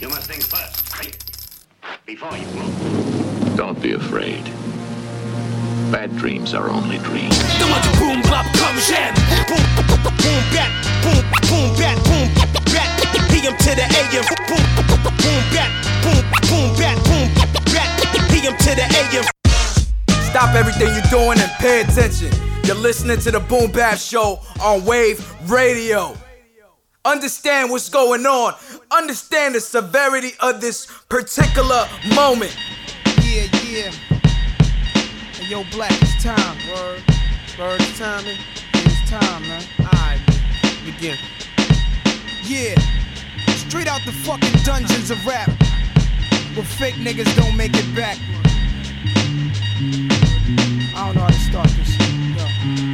You must think first, right? Before you move. Don't be afraid. Bad dreams are only dreams. boom bap comme j'aime. Boom boom bat boom boom bat boom bat. PM to the AM. Boom boom bat boom boom bat boom bat. PM to the AM. Stop everything you're doing and pay attention. You're listening to the Boom Bap Show on Wave Radio. Understand what's going on. Understand the severity of this particular moment. Yeah, yeah. Hey, yo, Black, it's time. Word. Word, it's man. It's time, man. Alright, begin. Yeah. Straight out the fucking dungeons of rap. Where fake niggas don't make it back. I don't know how to start this. Yo.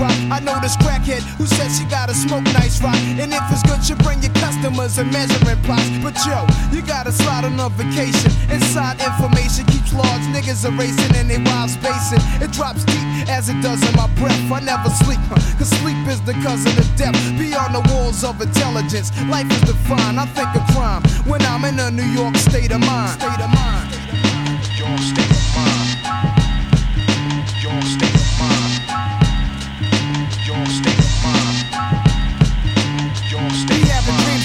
drop. I know this crackhead who said she gotta smoke nice rock. And if it's good, you bring your customers and measuring plots. But yo, you gotta slide on a vacation. Inside information keeps large niggas erasing and they wild spacing. It drops deep as it does in my breath. I never sleep, huh, cause sleep is the cousin of death. Beyond the walls of intelligence, life is defined. I think of crime when I'm in a New York state of mind. State of mind. State of mind.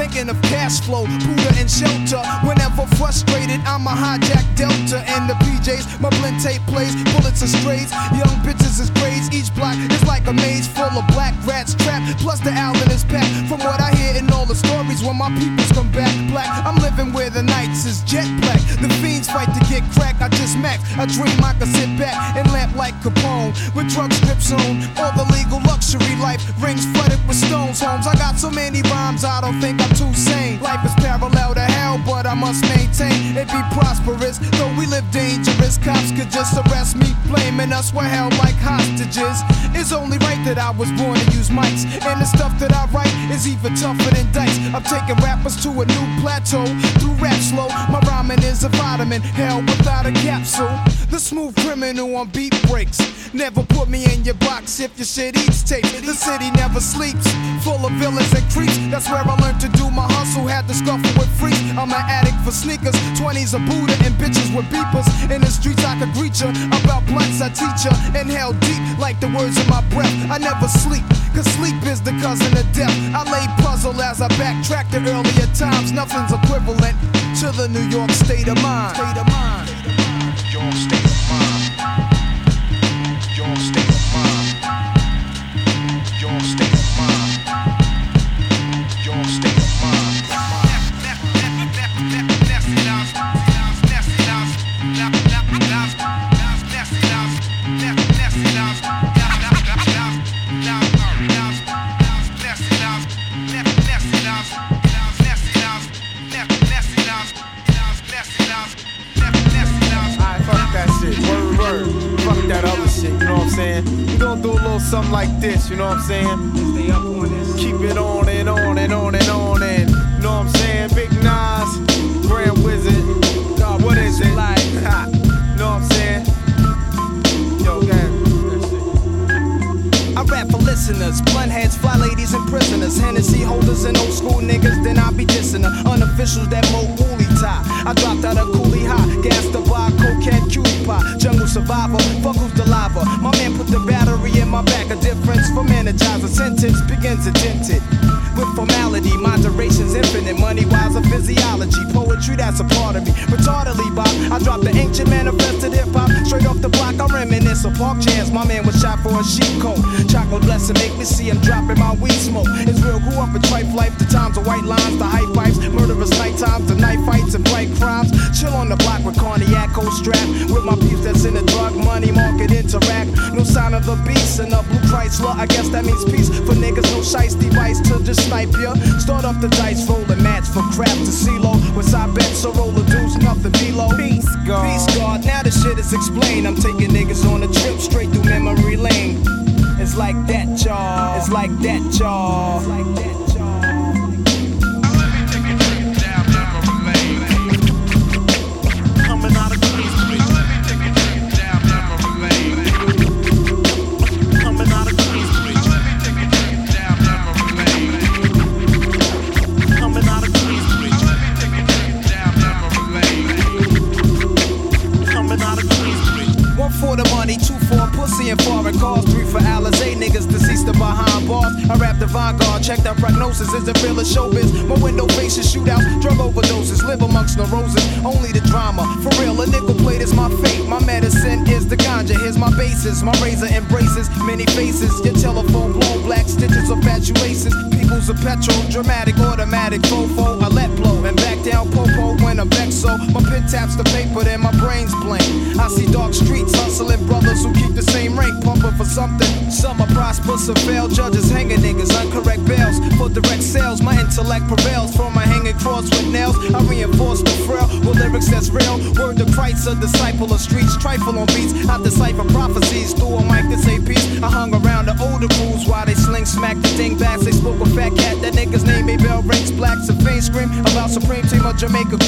Thinking of cash flow, Buddha and shelter. Whenever frustrated, I'm a hijack Delta and the PJs. My blend tape plays, bullets are strays. Young bitches is. Each block is like a maze full of black rats trapped. Plus the Allen is packed. From what I hear in all the stories, when my peoples come back black, I'm living where the nights is jet black. The fiends fight to get crack. I just max. I dream I could sit back and lamp like Capone with drug strips on. All the legal luxury life rings flooded with stones. Homes. I got so many rhymes, I don't think I'm too sane. Life is parallel to hell, but I must maintain it be prosperous. Though we live dangerous, cops could just arrest me, blaming us we're held like hostages. It's only right that I was born to use mics, and the stuff that I write is even tougher than dice. I'm taking rappers to a new plateau through rap slow. My rhyming is a vitamin, hell without a capsule. The smooth criminal on beat breaks. Never put me in your box if your shit eats tape. The city never sleeps, full of villains and creeps. That's where I learned to do my hustle. Had to scuffle with freaks. I'm an addict for sneakers, 20s a Buddha and bitches with beepers. In the streets I could greet ya. About blunts I teach ya. Inhale deep like the words in my breath. I never sleep, cause sleep is the cousin of death. I lay puzzle as I backtrack to earlier times. Nothing's equivalent to the New York state of mind. State of mind. Your state Jamaica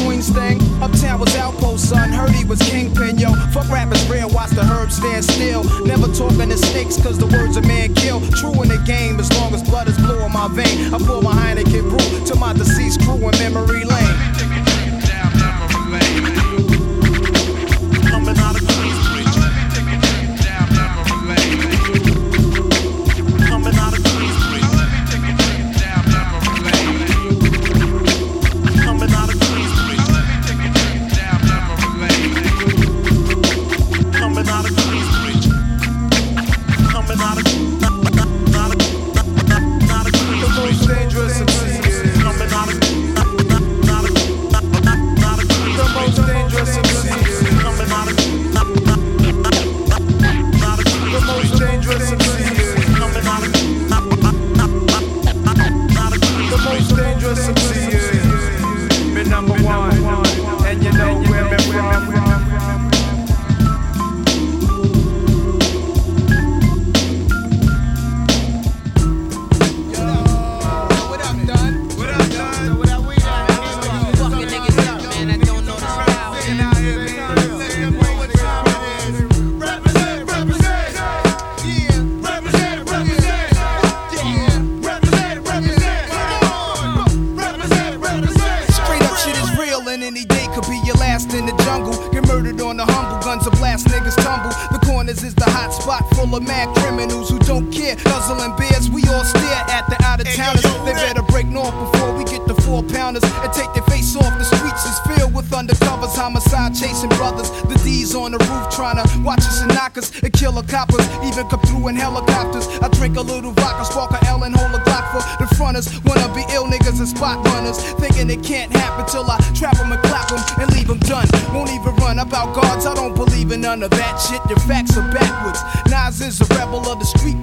is of the street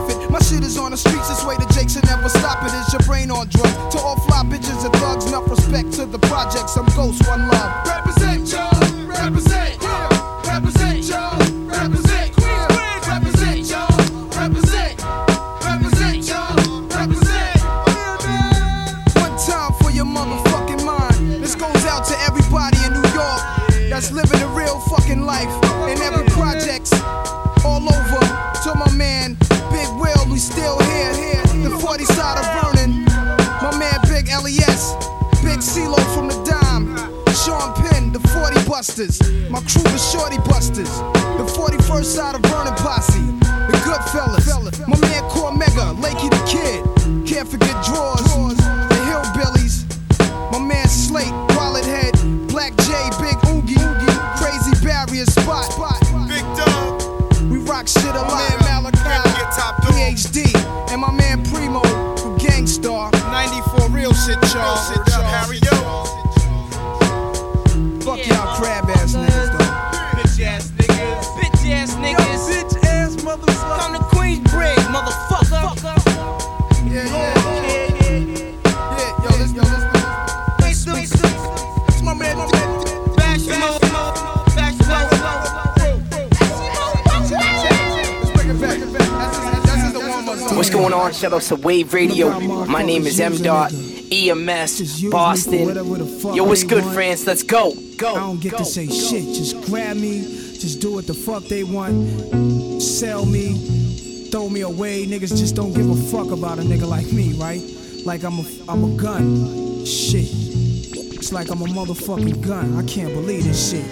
profit. My shit is on the streets, this way the Jakes will never stop it. Is your brain on drugs? To all fly bitches and thugs, enough respect to the projects. I'm ghost, one love. Shout out to Wave Radio. My name is M. Dot EMS Boston. Yo, what's good, friends? Let's go. I Go. don't get go, to say go. shit. Just grab me. Just do what the fuck they want. Sell me. Throw me away. Niggas just don't give a fuck about a nigga like me, right? Like I'm a, I'm a gun. Shit. It's like I'm a motherfucking gun. I can't believe this shit.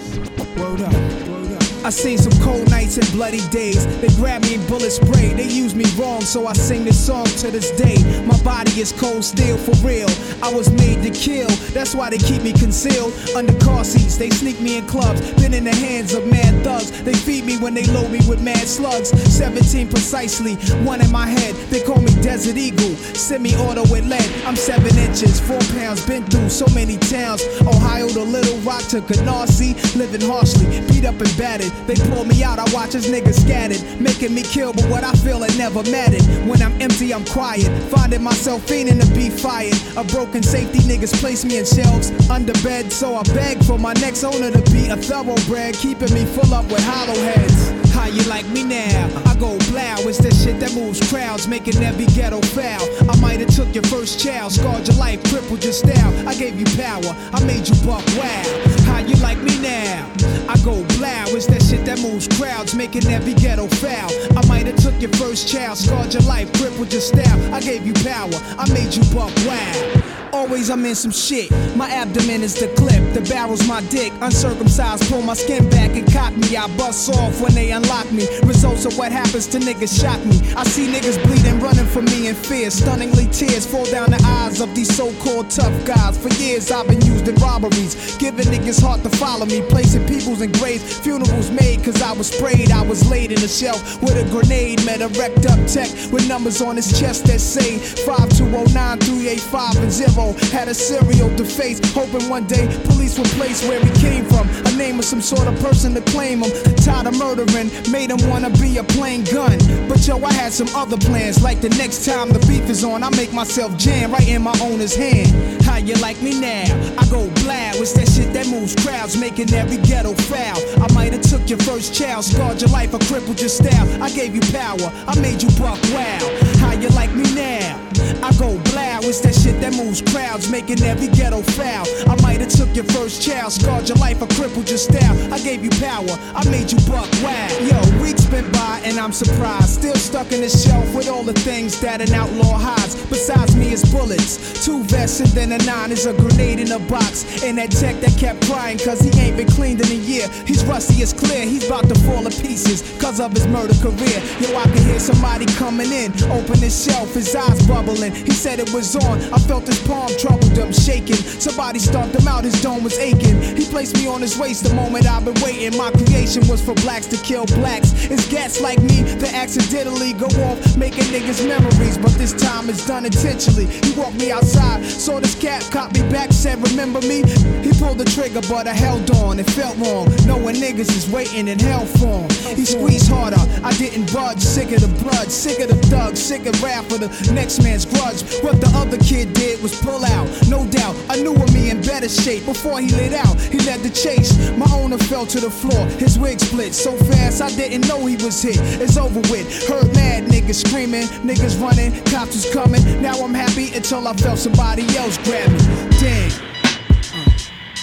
Word up. Word up. I seen some cold nights and bloody days. They grab me and bullet spray. They use me wrong, so I sing this song to this day. My body is cold steel for real. I was made to kill. That's why they keep me concealed under car seats. They sneak me in clubs. Been in the hands of mad thugs. They feed me when they load me with mad slugs. 17 precisely, one in my head. They call me Desert Eagle. Semi-auto with lead. I'm seven inches, four pounds. Been through so many towns. Ohio to Little Rock to Canarsie. Living harshly, beat up and battered. They pull me out, I watch as niggas scattered. Making me kill, but what I feel it never mattered. When I'm empty, I'm quiet. Finding myself fiending to be fired. A broken safety niggas place me in shelves under bed. So I beg for my next owner to be a thoroughbred. Keeping me full up with hollow heads. How you like me now? I go blow, it's that shit that moves crowds, making every ghetto foul. I might have took your first child, scarred your life, crippled your style. I gave you power, I made you buck wow. You like me now? I go blow, it's that shit that moves crowds, making every ghetto foul. I might have took your first child, scarred your life, crippled your style. I gave you power, I made you buck wow. Always I'm in some shit. My abdomen is the clip, the barrel's my dick. Uncircumcised, pull my skin back and cock me. I bust off when they unlock me. Results of what happens to niggas shock me. I see niggas bleeding, running from me in fear. Stunningly tears fall down the eyes of these so-called tough guys. For years I've been used in robberies, giving niggas heart to follow me, placing peoples in graves. Funerals made cause I was sprayed. I was laid in a shelf with a grenade. Met a wrecked up tech with numbers on his chest that say 5209 385 and 0 zero. Had a serial to face, hoping one day police would place where he came from. A name of some sort of person to claim him. Tired of murdering, made him wanna be a plain gun. But yo, I had some other plans. Like the next time the beef is on, I make myself jam right in my owner's hand. How you like me now? I go blab. What's that shit that moves crowds, making every ghetto foul? I might have took your first child, scarred your life, or crippled your style. I gave you power, I made you buck wow. How you like me now? I go blow, it's that shit that moves crowds, making every ghetto foul. I might have took your first child, scarred your life, or crippled your style. I gave you power, I made you buck wild. Yo, weeks been by and I'm surprised, still stuck in the shelf with all the things that an outlaw hides. Besides me is bullets, two vests and then a nine is a grenade in a box. And that tech that kept crying cause he ain't been cleaned in a year. He's rusty as clear, he's about to fall to pieces cause of his murder career. Yo, I can hear somebody coming in, open his shelf, his eyes bubbling. He said it was on, I felt his palm troubled him, shaking. Somebody stomped him out, his dome was aching. He placed me on his waist the moment I've been waiting. My creation was for blacks to kill blacks. It's gats like me that accidentally go off, making niggas memories. But this time it's done intentionally. He walked me outside, saw this cat, caught me back, said, Remember me? He pulled the trigger, but I held on. It felt wrong, knowing niggas is waiting in hell for. He squeezed harder, I didn't budge. Sick of the blood, sick of the thugs, sick of rap for the next man's grudge. What the other kid did was pull out, no doubt. I knew of me in better shape before he lit out. He led the chase. My owner fell to the floor, his wig split so fast I didn't know he was hit. It's over with. Heard mad niggas screaming, niggas running, cops was coming. Now I'm happy until I felt somebody else grab me. Dang.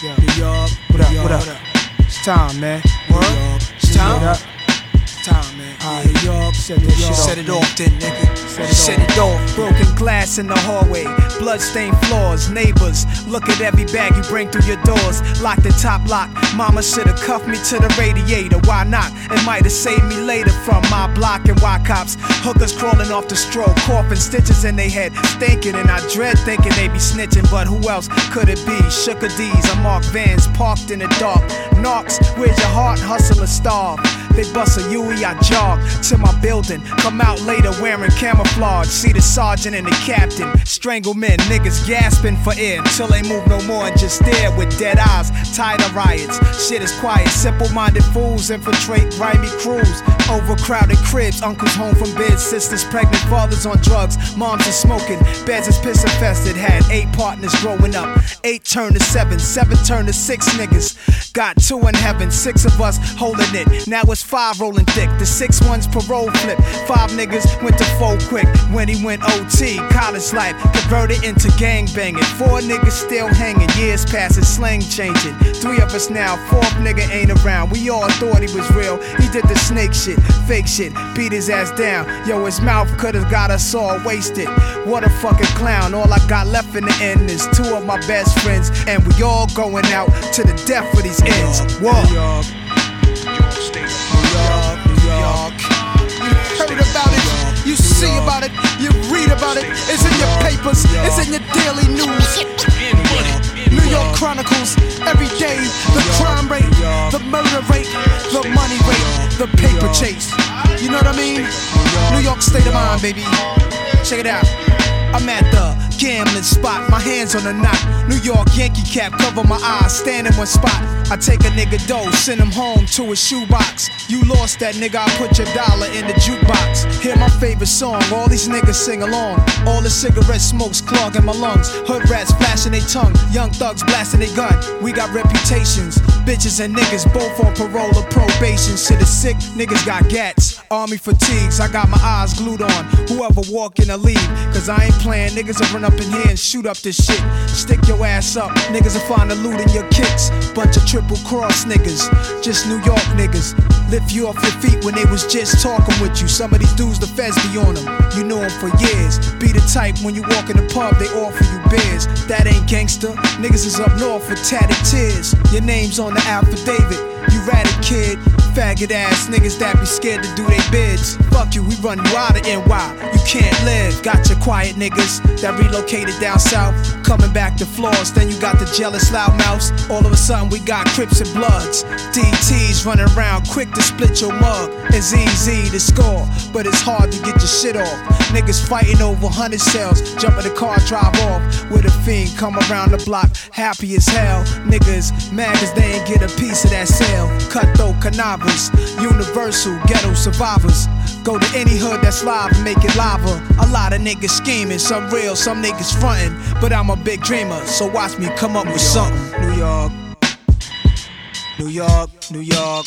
Uh, New York, what up, what up? It's time, man. Word? It's time? Time, man. Alright, New York, set this shit Set it off then, nigga. Set it off. Broken glass in the hallway, bloodstained floors, neighbors. Look at every bag you bring through your doors. Lock the top lock. Mama should've cuffed me to the radiator. Why not? It might've saved me later from my block and why cops. Hookers crawling off the stroke, coughing stitches in their head, stinking. And I dread thinking they be snitching, but who else could it be? Sugar D's, I mark vans parked in the dark. Knocks, where's your heart? Hustle or starve. They bust a Huey, I jog to my building. Come out later wearing camouflage. See the sergeant and the captain. Strangle men, niggas gasping for air until they move no more and just stare with dead eyes. Tired of riots. Shit is quiet. Simple minded fools infiltrate grimy crews. Overcrowded cribs. Uncles home from bed. Sisters pregnant. Fathers on drugs. Moms are smoking. Beds is piss infested. Had eight partners growing up. Eight turned to seven. Seven turned to six niggas. Got two in heaven. Six of us holding it. Now it's five rolling thick. The six ones parole flip. Five niggas went to four quick when he went OT. College life converted into gang banging. Four niggas still hanging. Years passing, slang changing. Three of us now. Fourth nigga ain't around. We all thought he was real. He did the snake shit, fake shit, beat his ass down. Yo, his mouth could've got us all wasted. What a fucking clown. All I got left in the end is two of my best friends. And we all going out to the death for these ends. Whoa. New York, New York, New York. heard about it, you see about it, you read about it. It's in your papers, it's in your daily news. New York Chronicles, every day, the crime rate, the murder rate, the money rate, the paper chase. You know what I mean? New York state of mind, baby. Check it out. I'm at the gambling spot, my hands on the knot. New York Yankee cap, cover my eyes, stand in one spot. I take a nigga dough, send him home to his shoebox. You lost that nigga, I put your dollar in the jukebox. Hear my favorite song, all these niggas sing along. All the cigarette smokes clogging my lungs. Hood rats flashing their tongue, young thugs blasting their gun. We got reputations, bitches and niggas both on parole or probation. Shit is sick, niggas got gats. Army fatigues, I got my eyes glued on. Whoever walk in the lead, cause I ain't playing. Niggas run up in here and shoot up this shit. Stick your ass up, niggas will find the loot in your kicks. Bunch of triple cross niggas, just New York niggas. Lift you off your feet when they was just talking with you. Some of these dudes, the feds be on them. You know them for years. Be the type when you walk in the pub, they offer you beers. That ain't gangster. Niggas is up north with tatted tears. Your name's on the affidavit. You ratted kid, faggot ass niggas that be scared to do they bids. Fuck you, we run you out of NY. You can't live. Got your quiet niggas that relocated down south. Coming back to floors, then you got the jealous loudmouths. All of a sudden, we got Crips and Bloods. DTs running around quick to split your mug. It's easy to score, but it's hard to get your shit off. Niggas fighting over 100 cells, jump in the car, drive off. With a fiend, come around the block, happy as hell. Niggas mad cause they ain't get a piece of that sale. Cutthroat cannabis, universal ghetto survivors. Go to any hood that's live and make it lava. A lot of niggas scheming, some real, some niggas frontin'. But I'm a big dreamer, so watch me come up with something. New York, New York, New York.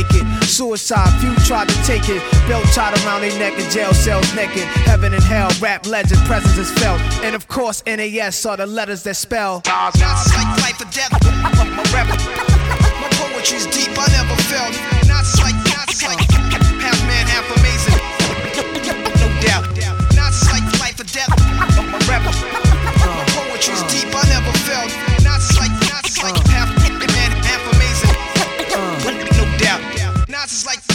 it. Suicide, few tried to take it. Belt tied around their neck in jail cells naked. Heaven and hell, rap legend, presence is felt. And of course, NAS are the letters that spell. Nas is like life or death. My rap, my poetry's deep, I never felt. Nas is like, Nas is like, half man, half amazing. No doubt.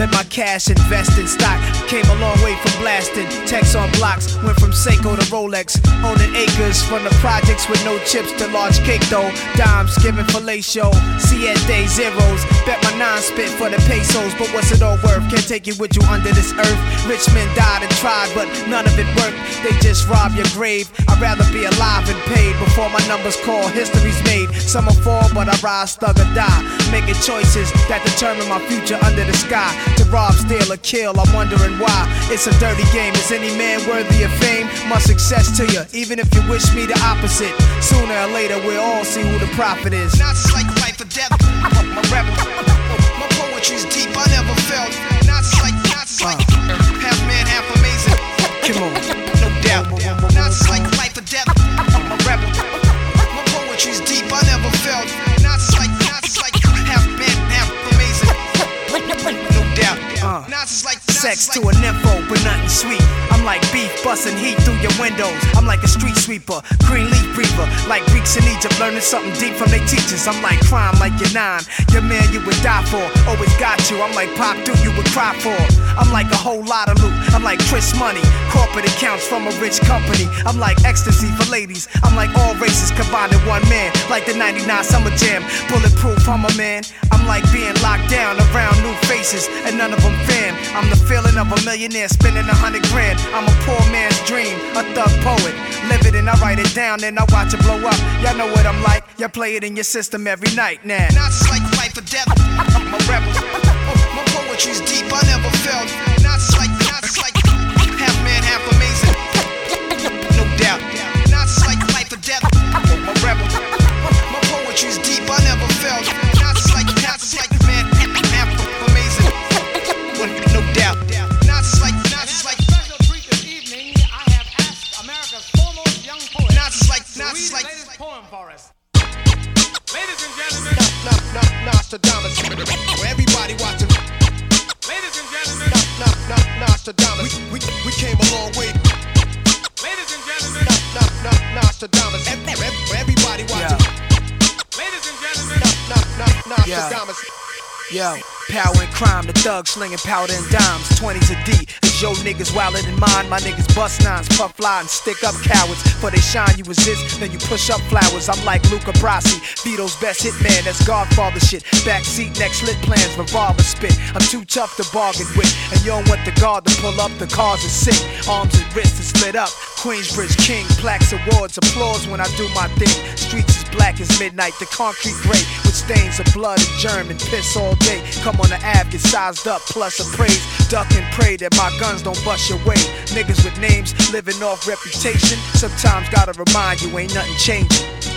Let my cash invest in stock. Came a long way from blasting. Text on blocks, went from Seiko to Rolex. Owning acres from the projects with no chips to large cake though. Dimes giving fellatio. Day zeros. Bet my nine spit for the pesos, but what's it all worth? Can't take it with you under this earth. Rich men died and tried, but none of it worked. They just rob your grave. I'd rather be alive and paid before my numbers call. History's made. Some will fall, but I rise, thug or die. Making choices that determine my future under the sky. To rob, steal, or kill, I'm wondering why. It's a dirty game. Is any man worthy of fame? My success to you, even if you wish me the opposite. Sooner or later, we'll all see who the prophet is. Nas is like life or death. My rebel. My poetry's deep, I never felt. Nas is like, Nas is like, half man, half amazing. Come on. No doubt. Nas is like life or death. Doubt. Nas is like, Sex to a nympho, but nothing sweet. I'm like beef busting heat through your windows. I'm like a street sweeper, green leaf breather. Like Greeks in Egypt, learning something deep from their teachers. I'm like crime, like you're nine. Your man you would die for, always got you. I'm like pop dude you would cry for. I'm like a whole lot of loot. I'm like Chris Money, corporate accounts from a rich company. I'm like ecstasy for ladies. I'm like all races combined in one man. Like the 99 Summer Jam, bulletproof. I'm a man. I'm like being locked down around new faces, and none of them fan. I'm the feeling of a millionaire spending a hundred grand. I'm a poor man's dream, a thug poet. Live it and I write it down, then I watch it blow up. Y'all know what I'm like. Y'all play it in your system every night now. Nas is like life or death. I'm a rebel. Oh, my poetry's deep, I never felt. Nas is like, Nas is like, half man, half amazing. No doubt. Nas is like life or death. I'm a rebel. Oh, my poetry's deep, I never felt. Nostradamus. Where everybody watching. ladies and gentlemen, Nah, nah, Nostradamus. We, we, we came a long way. ladies and gentlemen, Nah, nah, Nostradamus. Ev- ev- Everybody watching. ladies and gentlemen, Nah, nah, Nostradamus. Yo, power and crime, the thugs slinging powder and dimes. 20s a D. Is yo niggas wilder than mine? My niggas bust nines, puff fly and stick up cowards. For they shine, you resist, then you push up flowers. I'm like Luca Brasi, Vito's best hitman. That's Godfather shit. Backseat, next lit plans, revolver spit. I'm too tough to bargain with. And you don't want the guard to pull up, the cars are sick. Arms and wrists are split up. Queensbridge King, plaques, awards, applause when I do my thing. Streets as black as midnight, the concrete gray stains of blood and germ and piss all day. Come on the Ave, get sized up, plus a praise. Duck and pray that my guns don't bust your way. Niggas with names living off reputation. Sometimes gotta remind you ain't nothing changing.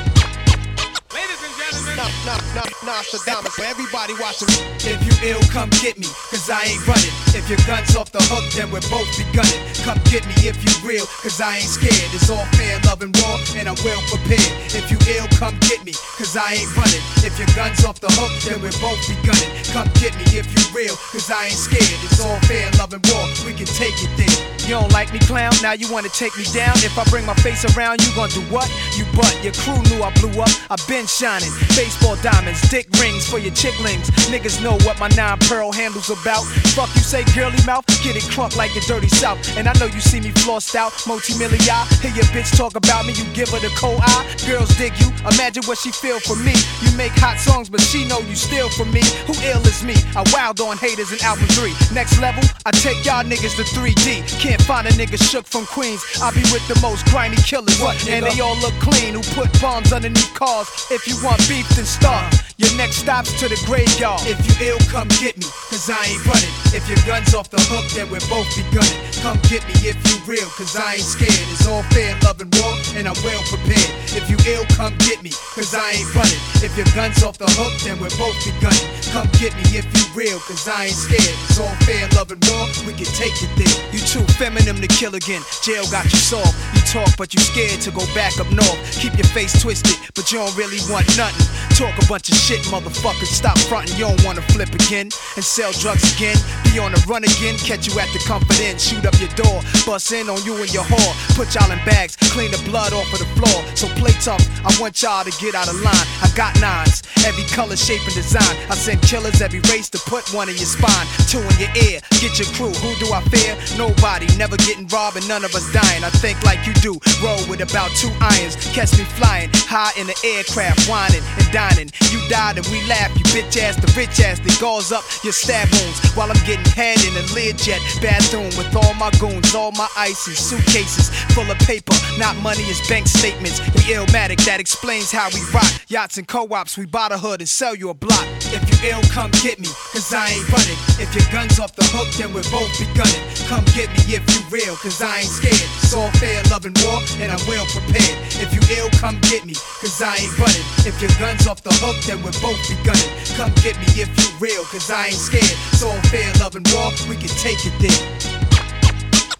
Nah, nah, nah, Nostradamus, for everybody watching. If you ill, come get me, cause I ain't running. If your gun's off the hook, then we'll both be gunning. Come get me if you real, cause I ain't scared. It's all fair, love and war, and I'm well prepared. If you ill, come get me, cause I ain't running. If your gun's off the hook, then we'll both be gunning. Come get me if you real, cause I ain't scared. It's all fair, love and war, we can take it there. You don't like me, clown? Now you wanna take me down? If I bring my face around, you gon' do what? You butt. Your crew knew I blew up. I been shining. Baseball diamonds, dick rings for your chicklings. Niggas know what my nine pearl handles about. Fuck you say, girly mouth, get it crunk like the dirty south. And I know you see me flossed out, multi-million. Hear your bitch talk about me, you give her the cold eye. Girls dig you, imagine what she feel for me. You make hot songs, but she know you steal from me. Who ill is me? I wild on haters in album three. Next level, I take y'all niggas to 3D. Can't find a nigga shook from Queens. I be with the most grimy killers, What, and they all look clean. Who put bombs underneath cars? If you want beef, then start. Your next stop's to the graveyard. If you ill, come get me, cause I ain't running. If your gun's off the hook, then we'll both be gunning. Come get me if you real, cause I ain't scared. It's all fair, love and war, and I'm well prepared. If you ill, come get me, cause I ain't running. If your gun's off the hook, then we'll both be gunning. Come get me if you real, cause I ain't scared. It's all fair, love and war, we can take it there. You too feminine to kill again. Jail got you soft. You talk, but you scared to go back up north. Keep your face twisted, but you don't really want nothing. Talk a bunch of shit, motherfucker. Stop frontin', you don't wanna flip again and sell drugs again. Be on the run again, catch you at the comfort inn, shoot up your door, bust in on you and your whore. Put y'all in bags, clean the blood off of the floor. So play tough, I want y'all to get out of line. I got nines, every color, shape, and design. I send killers every race to put one in your spine, two in your ear. Get your crew, who do I fear? Nobody, never getting robbed and none of us dying. I think like you do, roll with about two irons. Catch me flying high in the aircraft, whining and dining. You died and we laugh, you bitch ass, the rich ass that galls up your stab wounds while I'm getting head in a Learjet bathroom with all my goons, all my ice and suitcases full of paper, not money, it's bank statements. The illmatic, that explains how we rock. Yachts and co-ops, we buy the hood and sell you a block. If you ill, come get me, cause I ain't running. If your gun's off the hook, then we'll both be gunning. Come get me if you real, cause I ain't scared. It's all fair, love and war, and I'm well prepared. If you ill, come get me, cause I ain't running. If your gun's off the hook, then we'll both be gunning. Come get me if you real, cause I ain't scared. It's all fair, love and war, we can take it there.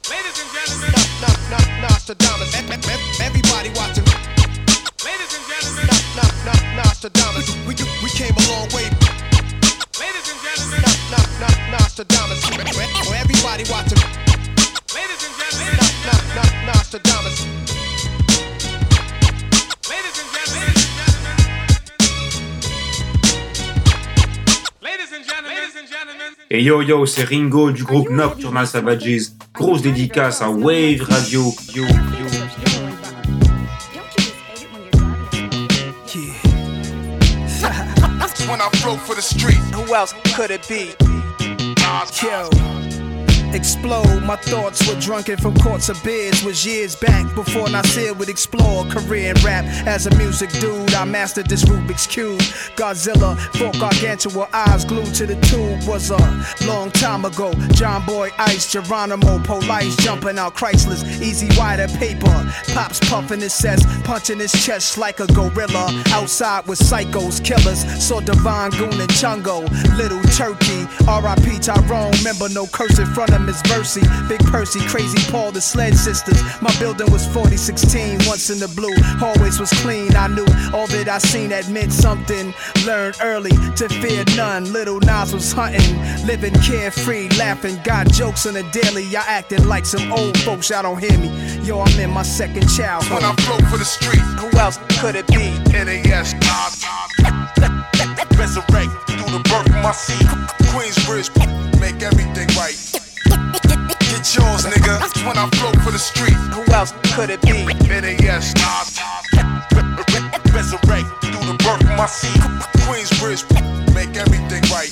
Ladies and gentlemen. Nah, nah, Nostradamus, e- e- e- everybody watching. Ladies and gentlemen. Nah, nah, Nostradamus, we, we, we came a long way. Ladies and gentlemen. Nah, nah, Nostradamus, everybody watching. Ladies and gentlemen. Nah, nah, Nostradamus. Ladies and gentlemen. Ladies and gentlemen. Ladies and gentlemen. Et yo yo, c'est Ringo du groupe Nocturnal Savages. Grosse dédicace à Wave Radio. Yo, yo. For the street. Who else could it be? Yo. Explode, my thoughts were drunken from courts of beers. Was years back before Nasir would explore career in rap. As a music dude, I mastered this Rubik's Cube. Godzilla, fought gargantua, eyes glued to the tube. Was a long time ago. John Boy Ice, Geronimo, Police jumping out Chrysler's. Easy wider paper. Pops puffing his cess, punching his chest like a gorilla. Outside with psychos, killers. Saw Divine Goon and Chungo. Little Turkey, R.I.P. Tyrone. Remember, no curse in front of Miss Mercy. Big Percy, Crazy Paul, the Sled Sisters. My building was 4016, once in the blue. Hallways was clean. I knew all that I seen that meant something. Learned early to fear none. Little Nas was hunting, living carefree, laughing. Got jokes on the daily. Y'all acting like some old folks. Y'all don't hear me. Yo, I'm in my second child. When I flow for the street. Who else could it be? NAS. Resurrect through the birth of my seed. Queensbridge, make everything right. Nigga. When I float for the street. Who else could it be? NAS, Nas. Resurrect through the birth of my seed. Queensbridge, make everything right.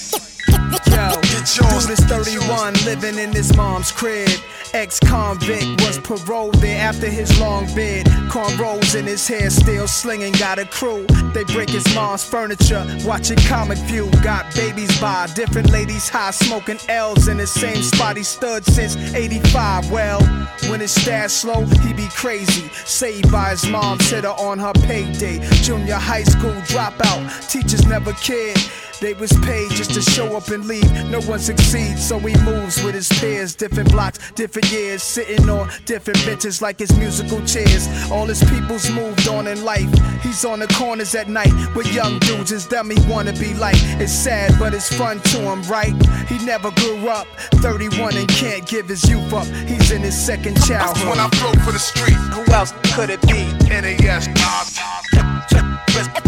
Yo, Get yours. dude is 31, living in his mom's crib. Ex-convict was paroled there after his long bid. Cornrows in his hair, still slinging, got a crew. They break his mom's furniture, watching Comic View. Got babies by different ladies high, smoking L's in the same spot he stood since 85. Well, when his stash slow, he be crazy. Saved by his mom, mom's hitter on her payday. Junior high school dropout, teachers never cared. They was paid just to show up and leave. No one succeeds, so he moves with his peers. Different blocks, different years, sitting on different benches like his musical chairs. All his people's moved on in life. He's on the corners at night with young dudes. It's them he wanna be like. It's sad, but it's fun to him, right? He never grew up. 31 and can't give his youth up. He's in his second childhood. That's When. I float for the street. Who else could it be? NAS, Nas.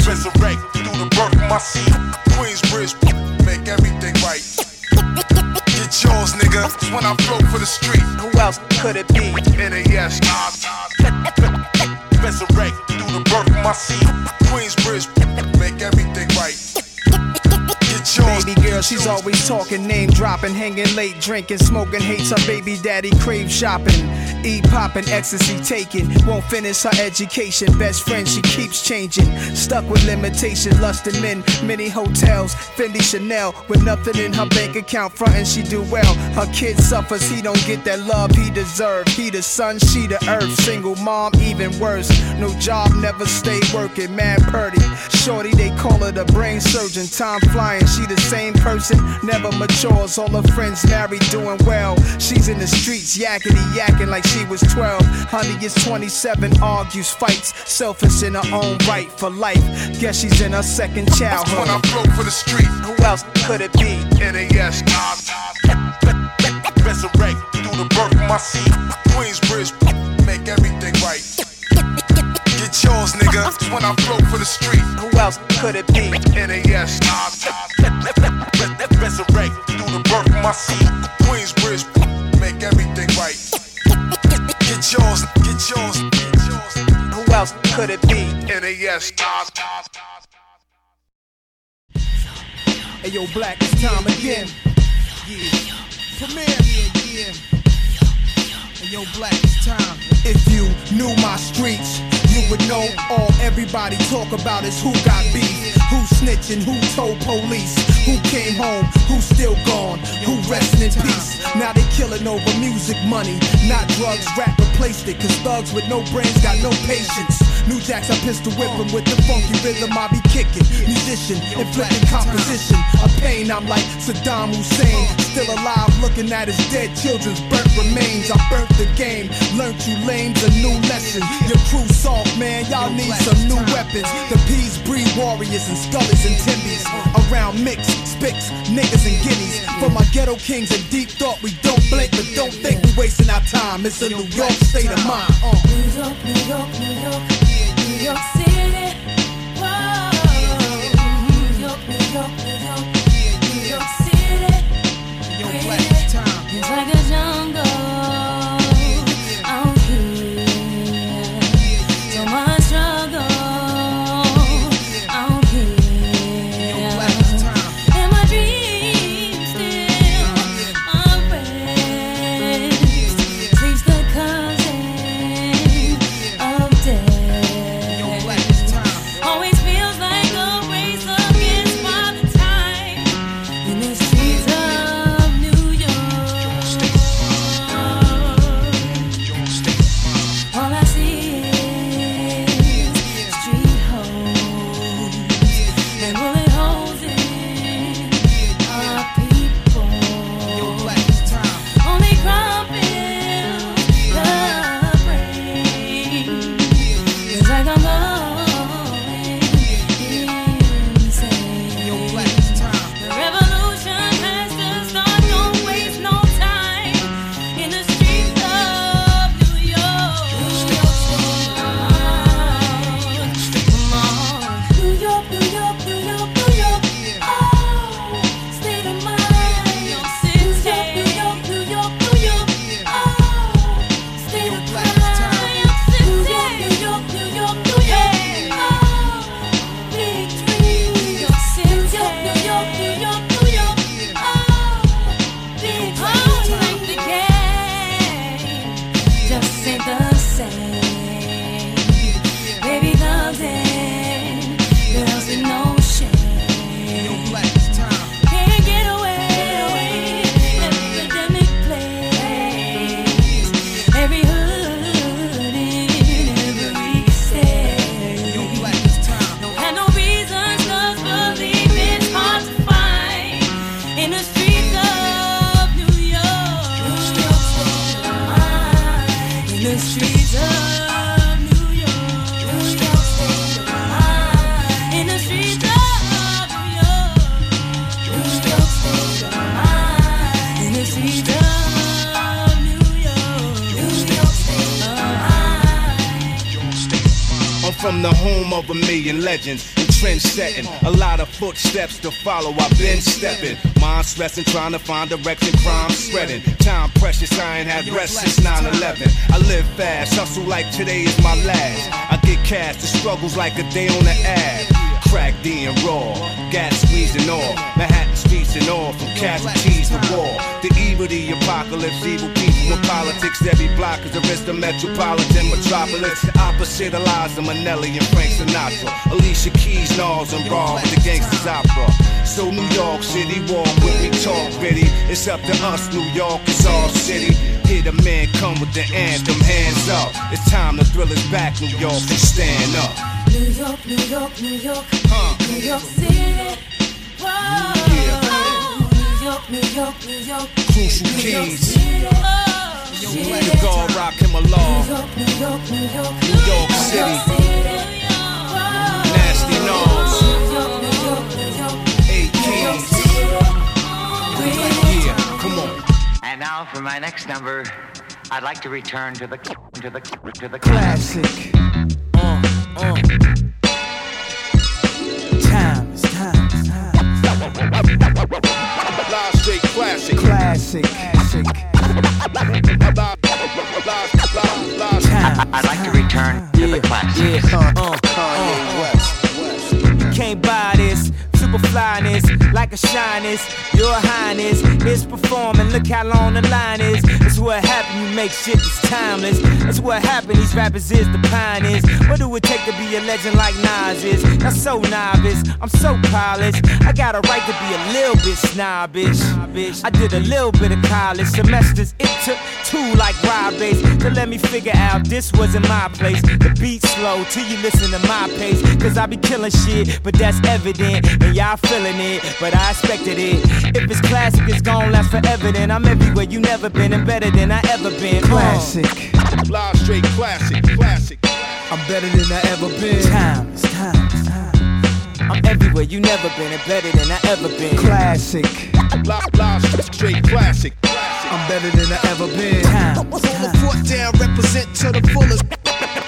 Resurrect through the birth of my seed. Queensbridge, make everything right. Yours, nigga. When I float for the street. Who else could it be? NAS. Resurrect through the birth of my seed. Queensbridge, make everything right. Get yours. Baby girl, she's always talking, name dropping, hanging late, drinking, smoking, hates her baby daddy, crave shopping. E popping, ecstasy taking, won't finish her education. Best friend, she keeps changing. Stuck with limitation, lusting men, many hotels, Fendi Chanel, with nothing in her bank account, frontin' she do well. Her kid suffers, he don't get that love he deserve. He the sun, she the earth. Single mom, even worse. No job, never stay working, mad purdy. Shorty, they call her the brain surgeon. Time flying, she the same person, never matures. All her friends married, doing well. She's in the streets, yakety yakking like she was 12. Honey is 27, argues, fights, selfish in her own right for life. Guess she's in her second When. I float for the street. Who else could it be? NAS, Nas. Resurrect through the birth of my seed. Queensbridge, make everything right. Get nigga. When I float for the street. Who else could it be? NAS, Nas. Resurrect through the birth of my seed. Queensbridge, make everything right. Get yours, get yours, get yours. Who else could it be? NAS, Nas. Hey yo, Black, it's time again. Yeah. Premier. Yeah, yeah. Hey yo, Black, it's time. If you knew my streets, you would know all everybody talk about is who got beef, who snitching, who told police, who came home, who's still gone, who resting in peace. Now they killing over music money, not drugs. Rap replaced it, cause thugs with no brains got no patience. New jacks, I pistol whip 'em with the funky rhythm I be kicking. Musician, inflicting composition. A pain, I'm like Saddam Hussein. Still alive, looking at his dead children's burnt remains. I burnt the game, learned you lames a new lesson. Your crew soft, man, y'all need some new weapons. The P's breed warriors and scullies and timbies. Around mix, spicks, niggas and guineas. For my ghetto kings and deep thought, we don't blink, but don't think we wasting our time. It's a New York state of mind. Setting. A lot of footsteps to follow, I've been stepping. Mind stressing, trying to find direction, crime spreading. Time precious, I ain't had rest since 9 11. I live fast, hustle like today is my last. I get cash, the struggles like a day on the ad. Crack D and raw, gas squeezing all. Manhattan streets and all, from casualties to war. The evil, the apocalypse, evil people in politics. Every block is a risk, the metropolitan metropolis. The opposite of Liza Minnelli and Frank Sinatra. Alicia Keys, Nas, and Ra with the gangsters opera. So New York City, walk with me, talk gritty. It's up to us, New York, it's our city. Hear the man come with the anthem, hands up. It's time the thrill us back, New York, and stand up. New York, New York, New York, New York City. Whoa. New York, New York, New York. Crucial New York. City. Oh, shit. The God Rakim Allah. New York, New York, New York. New York City. Nasty. Eight. Yeah, come on. And now for my next number, I'd like to return to the to the to the Classic. Uh, uh. Time, it's time, it's time. Live straight classic. Classic. Classic. I'd like to return to the classics. Uh, uh. Can't buy this. Super flyness, like a shyness. Your highness is performing. Look how long the line is. That's what happened, You make shit that's timeless. That's what happened, These rappers is the pioneers. What do it take to be a legend like Nas is? Not so novice. I'm so polished. I got a right to be a little bit snobbish. I did a little bit of college semesters. It took two like ride bass to let me figure out this wasn't my place. The beat slow till you listen to my pace. Cause I be killing shit, but that's evident. And y'all feeling it, but I expected it. If it's classic, it's gon' last forever. Then I'm everywhere you never been and better than I ever been. Classic. Live straight classic. Classic. I'm better than I ever been. Time, it's time, it's time. I'm everywhere you never been and better than I ever been. Classic. Live, live straight classic. I'm better than I ever been. Time, Hold the fort down, represent to the fullest.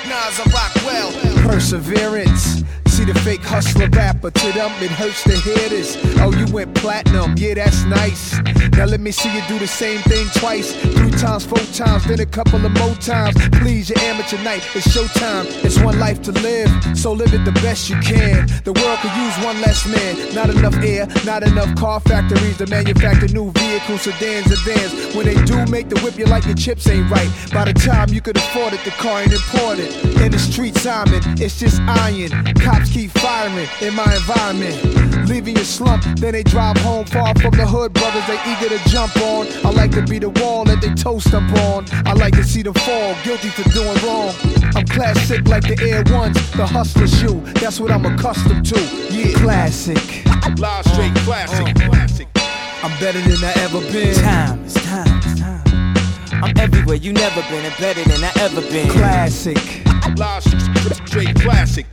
Nas, I rock well. Perseverance. See the fake hustler rapper, to them it hurts to hear this. Oh, you went platinum, yeah, that's nice. Now let me see you do the same thing twice, three times, four times, then a couple of more times. Please, your amateur night, it's showtime. It's one life to live, so live it the best you can. The world could use one less man. Not enough air, not enough car factories to manufacture new vehicles, sedans, and vans. When they do make the whip, you like your chips ain't right. By the time you could afford it, the car ain't imported. In the street, Simon, it's just iron. Cops keep firing in my environment. Leaving your slump, then they drive home far from the hood. Brothers, they eager to jump on. I like to be the wall that they toast up on. I like to see them fall, guilty for doing wrong. I'm classic like the Air Ones, the hustler shoe. That's what I'm accustomed to. Yeah, classic. Live straight uh, classic. Uh. Classic. I'm better than I ever been. Time, it's time, it's time. I'm everywhere you never been and better than I ever been. Classic. Live straight classic.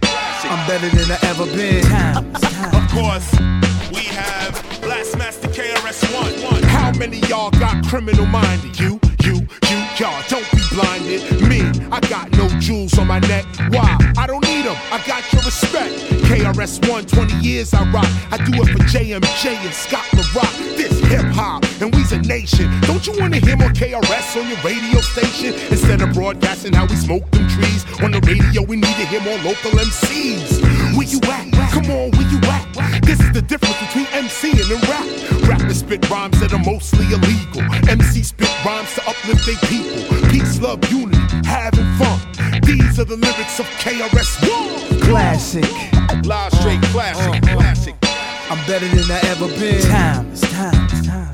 I'm better than I ever been. Time, it's. Of course, we have Blastmaster KRS-One. How many y'all got criminal minded? You, you, you, y'all. Don't be blinded. Me, I got no jewels on my neck. Why? I don't need them. I got your respect. KRS-One, 20 years I rock. I do it for JMJ and Scott La Rock. This hip hop, and we's a nation. Don't you wanna hear more KRS on your radio station? Instead of broadcasting how we smoke them trees on the radio, we need to hear more local MCs. Where you at? Come on, where you at? This is the difference between MCing and rap. Rappers spit rhymes that are mostly illegal. MC spit rhymes to uplift their people. Peace, love, unity, having fun. These are the lyrics of KRS-One. Classic. Live straight classic. Uh, uh. Classic. I'm better than I ever been. Time, it's time, it's time.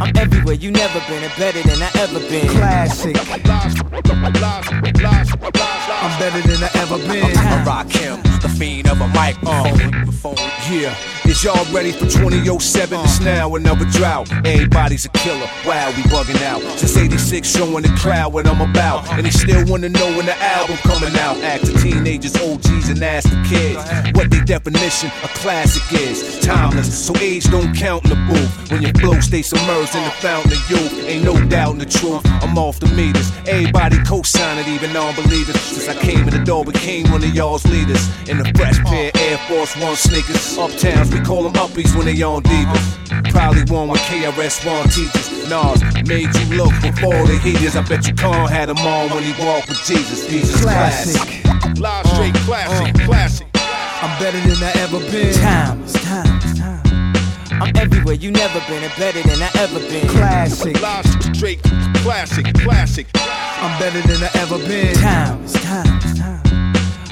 I'm everywhere you never been and better than I ever been. Classic. I'm better than I ever been. I Rakim, the fiend of a microphone. Uh, yeah, Is y'all ready for 2007? It's now another drought. Everybody's a killer. Wow, we bugging out. Since 86, showing the crowd what I'm about. And they still wanna know when the album coming out. Ask the teenagers, OGs, and ask the kids what their definition of classic is. Timeless, so age don't count in the booth. When your flow stays submerged in the fountain of youth, ain't no doubt in the truth. I'm off the meters. Everybody co-sign it, even non-believers. Since I came in the door, became one of y'all's leaders. In the fresh pair Air Force One sneakers. Uptowns, we call them uppies when they on divas. Probably one with KRS-One teachers. Nas made you look before the heaters. I bet you Khan had them on when he walked with Jesus. Jesus classic. Live straight uh, classic, uh. classic. I'm better than I ever been. Time, it's time, it's time. I'm everywhere you never been and better than I ever been. Classic. Live straight classic, classic. I'm better than I ever been. Time, it's time, it's time.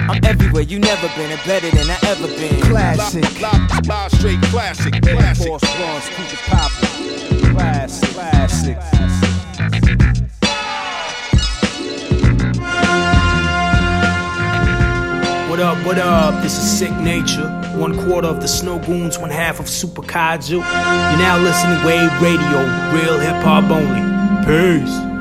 I'm everywhere you never been and better than I ever been. Classic. Live, live, live straight classic, classic. Force Ones, keep it poppin'. Classic, classic. What up, what up? This is Sicknature. One quarter of the Snowgoons, one half of Super Kaiju. You're now listening to Wave Radio, real hip hop only. Peace.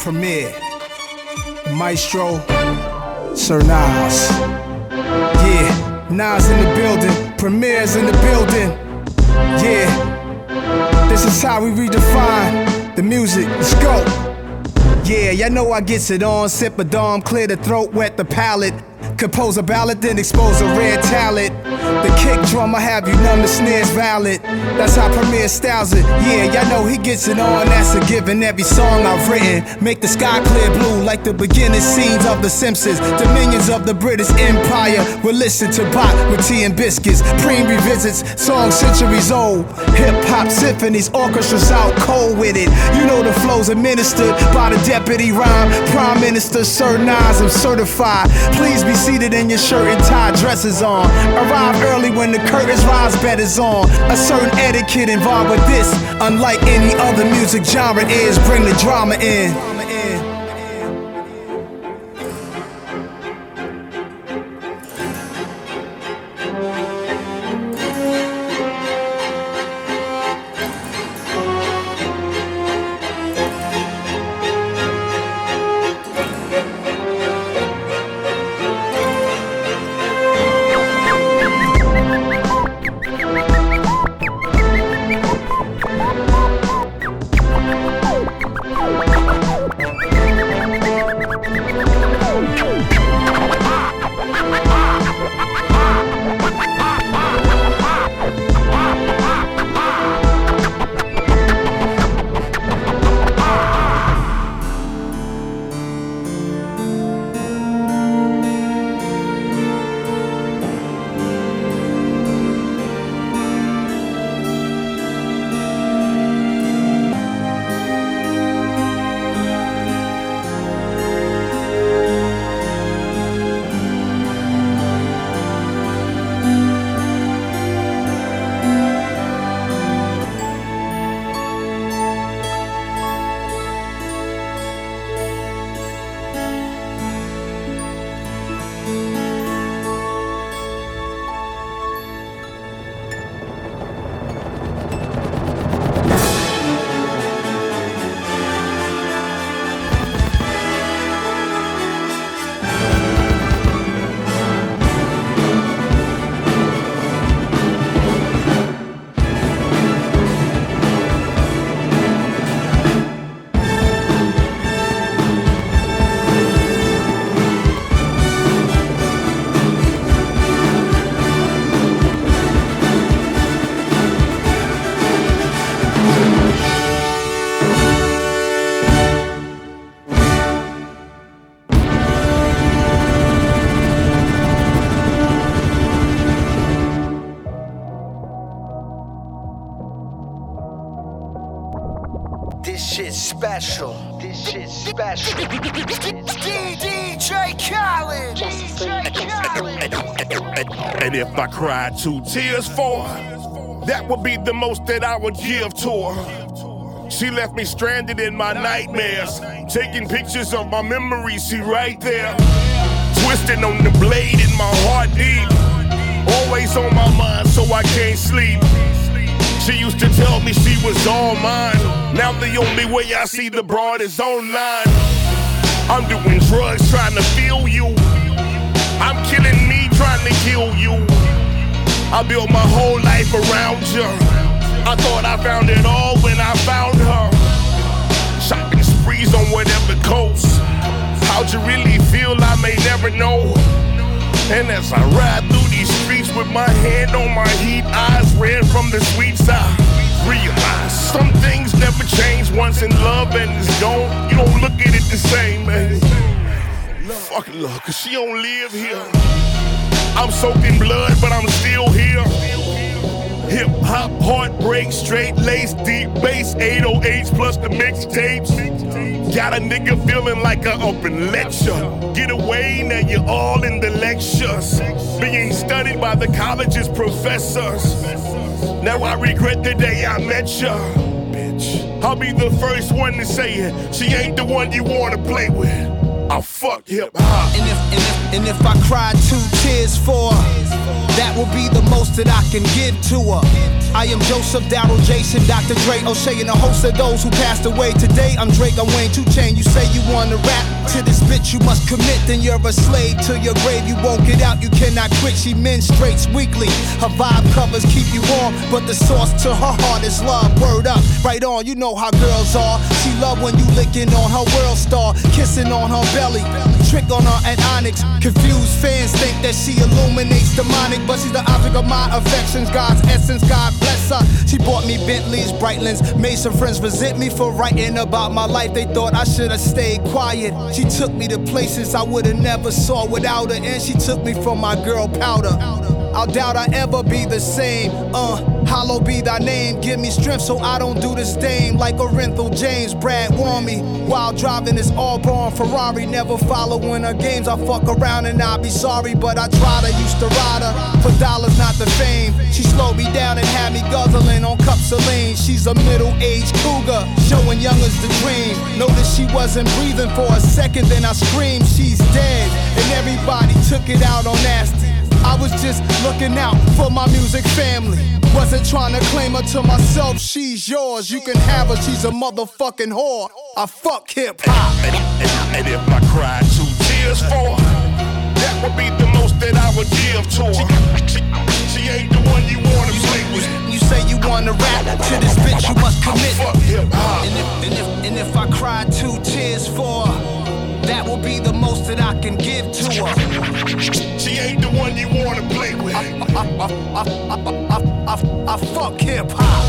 DJ Premier, Maestro, Sir Nas. Yeah, Nas in the building, Premier's in the building. Yeah, this is how we redefine the music. Let's go. Yeah, y'all know I gets it on. Sip a dom, clear the throat, wet the palate. Compose a ballad, then expose a rare talent. The kick drum, I have you numb, the snare's valid. That's how Premier styles it. Yeah, y'all know he gets it on. That's a given. Every song I've written make the sky clear blue, like the beginning scenes of The Simpsons. Dominions of the British Empire will listen to Bach with tea and biscuits. Preem revisits songs centuries old. Hip hop symphonies, orchestras out cold with it. You know the flows administered by the deputy rhyme. Prime Minister Sir Nas, I'm certified. Please be seated in your shirt and tie dresses on. Arrive early when the curtains rise, bed is on. A certain etiquette involved with this, unlike any other music genre is. Bring the drama in. If I cried two tears for her, that would be the most that I would give to her. She left me stranded in my nightmares, taking pictures of my memories, she right there. Twisting on the blade in my heart deep. Always on my mind, so I can't sleep. She used to tell me she was all mine. Now the only way I see the broad is online. I'm doing drugs trying to feel you. I'm killing trying to kill you. I built my whole life around you. I thought I found it all when I found her. Shopping sprees on whatever coast. How'd you really feel? I may never know. And as I ride through these streets with my hand on my heat, eyes red from the sweet side. Realize some things never change once in love and it's gone. You don't look at it the same, man. Fuck love, cause she don't live here. I'm soaked in blood, but I'm still here. Hip hop, heartbreak, straight lace, deep bass, 808s plus the mixtapes. Got a nigga feeling like a open lecture. Get away, now you're all in the lectures. Being studied by the college's professors. Now I regret the day I met ya. Bitch, I'll be the first one to say it. She ain't the one you wanna play with. I fuck hip hop. And if, and if, and if I cry two tears for her, that will be the most that I can give to her. I am Joseph, Daryl, Jason, Dr. Dre, O'Shea, and a host of those who passed away. Today I'm Drake, I'm Wayne, 2 Chainz. You say you wanna rap to this bitch, you must commit. Then you're a slave to your grave. You won't get out, you cannot quit. She menstruates weekly. Her vibe covers keep you warm, but the source to her heart is love. Word up, right on. You know how girls are. She love when you licking on her world star, kissing on her belly, trick on her at Onyx. Confused fans think that she illuminates demonic, but she's the object of my affections. God's essence, God bless her. She bought me Bentleys, Breitlings, made some friends resent me for writing about my life. They thought I should have stayed quiet. She took me to places I would have never saw without her, and she took me from my girl powder. I doubt I ever be the same. Uh, hollow be thy name. Give me strength so I don't do this dame like Orenthal James. Brad warn me while driving this all-born Ferrari. Never following her games. I fuck around and I'll be sorry, but I tried. I used to ride her for dollars, not the fame. She slowed me down and had me guzzling on cups of lean. She's a middle-aged cougar, showing young as the dream. Noticed she wasn't breathing for a second, then I screamed, she's dead. And everybody took it out on nasty. I was just looking out for my music family. Wasn't trying to claim her to myself, she's yours. You can have her, she's a motherfucking whore. I fuck hip hop. And, and, and if I cried two tears for her, that would be the most that I would give to her. She, she ain't the one you wanna play with. You say you wanna rap to this bitch, you must commit. Fuck hip hop. And if, and if, and if I cried two tears for her, that will be the most that I can give to her. She ain't the one you wanna play with. I, I, I, I, I, I, I fuck hip hop.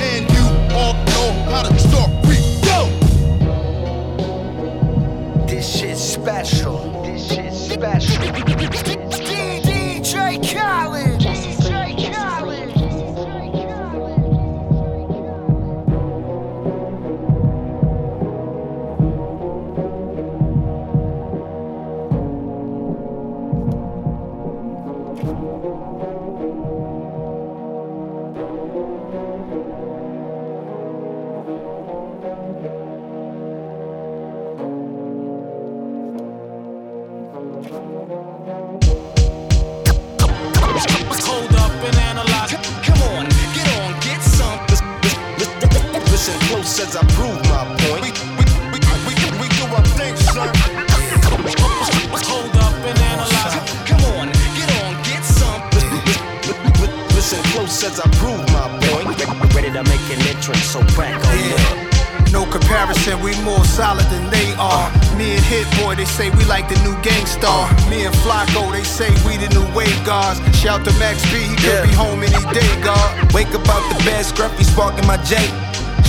And you all know how go. This shit's special. Listen close as I prove my point. We, we, we, we, we do our thing, son. Hold up and analyze. Come on, get on, get some. Listen close as I prove my point. Ready to make an entrance, so crack on up. No comparison, we more solid than they are. Me and Hit Boy, they say we like the new Gang Starr. Me and Flacko, they say we the new Wave Gods. Shout to Max B, he could be home any day, God. Wake up out the bed, scruffy sparking my J.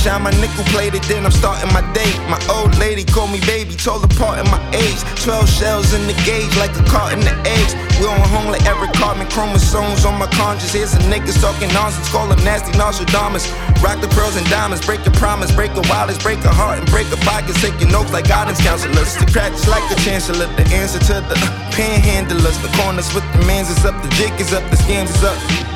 shine my nickel plated, then I'm starting my day. My old lady called me baby, told apart in my age. 12 shells in the gauge, like a carton of eggs. We on home like every carbon chromosomes on my conscience. Here's some niggas talking nonsense, call them nasty Nostradamus. Rock the pearls and diamonds, break your promise, break a wireless, break a heart, and break a pocket. Taking notes like guidance counselors. The crack is like the chancellor, the answer to the panhandlers. The corners with the mans is up, the jig is up, the scams is up.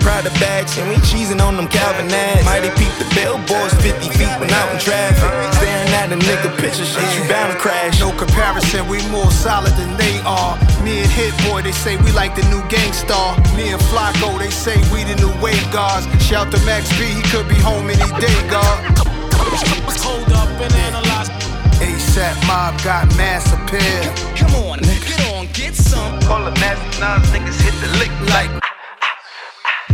Prada bags, and we cheesing on them Calvin ads. Mighty peep the billboards 50 feet when out in traffic. Staring at a nigga picture, shit, you bound to crash. No comparison, we more solid than they are. Me and Hit Boy, they say we like the new Gang Starr. Me and Flacko, they say we the new Wave Gods. Shout to Max B, he could be home any day, God. Hold up and analyze. ASAP mob got mass appeal. Come on, get on, get some. Call the nasty Nas, niggas hit the lick like.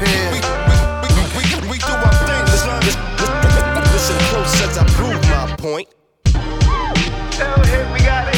appeal. We, we, we, we do our thing, son. Listen close as I prove my point. Tell hit, we gotta hit,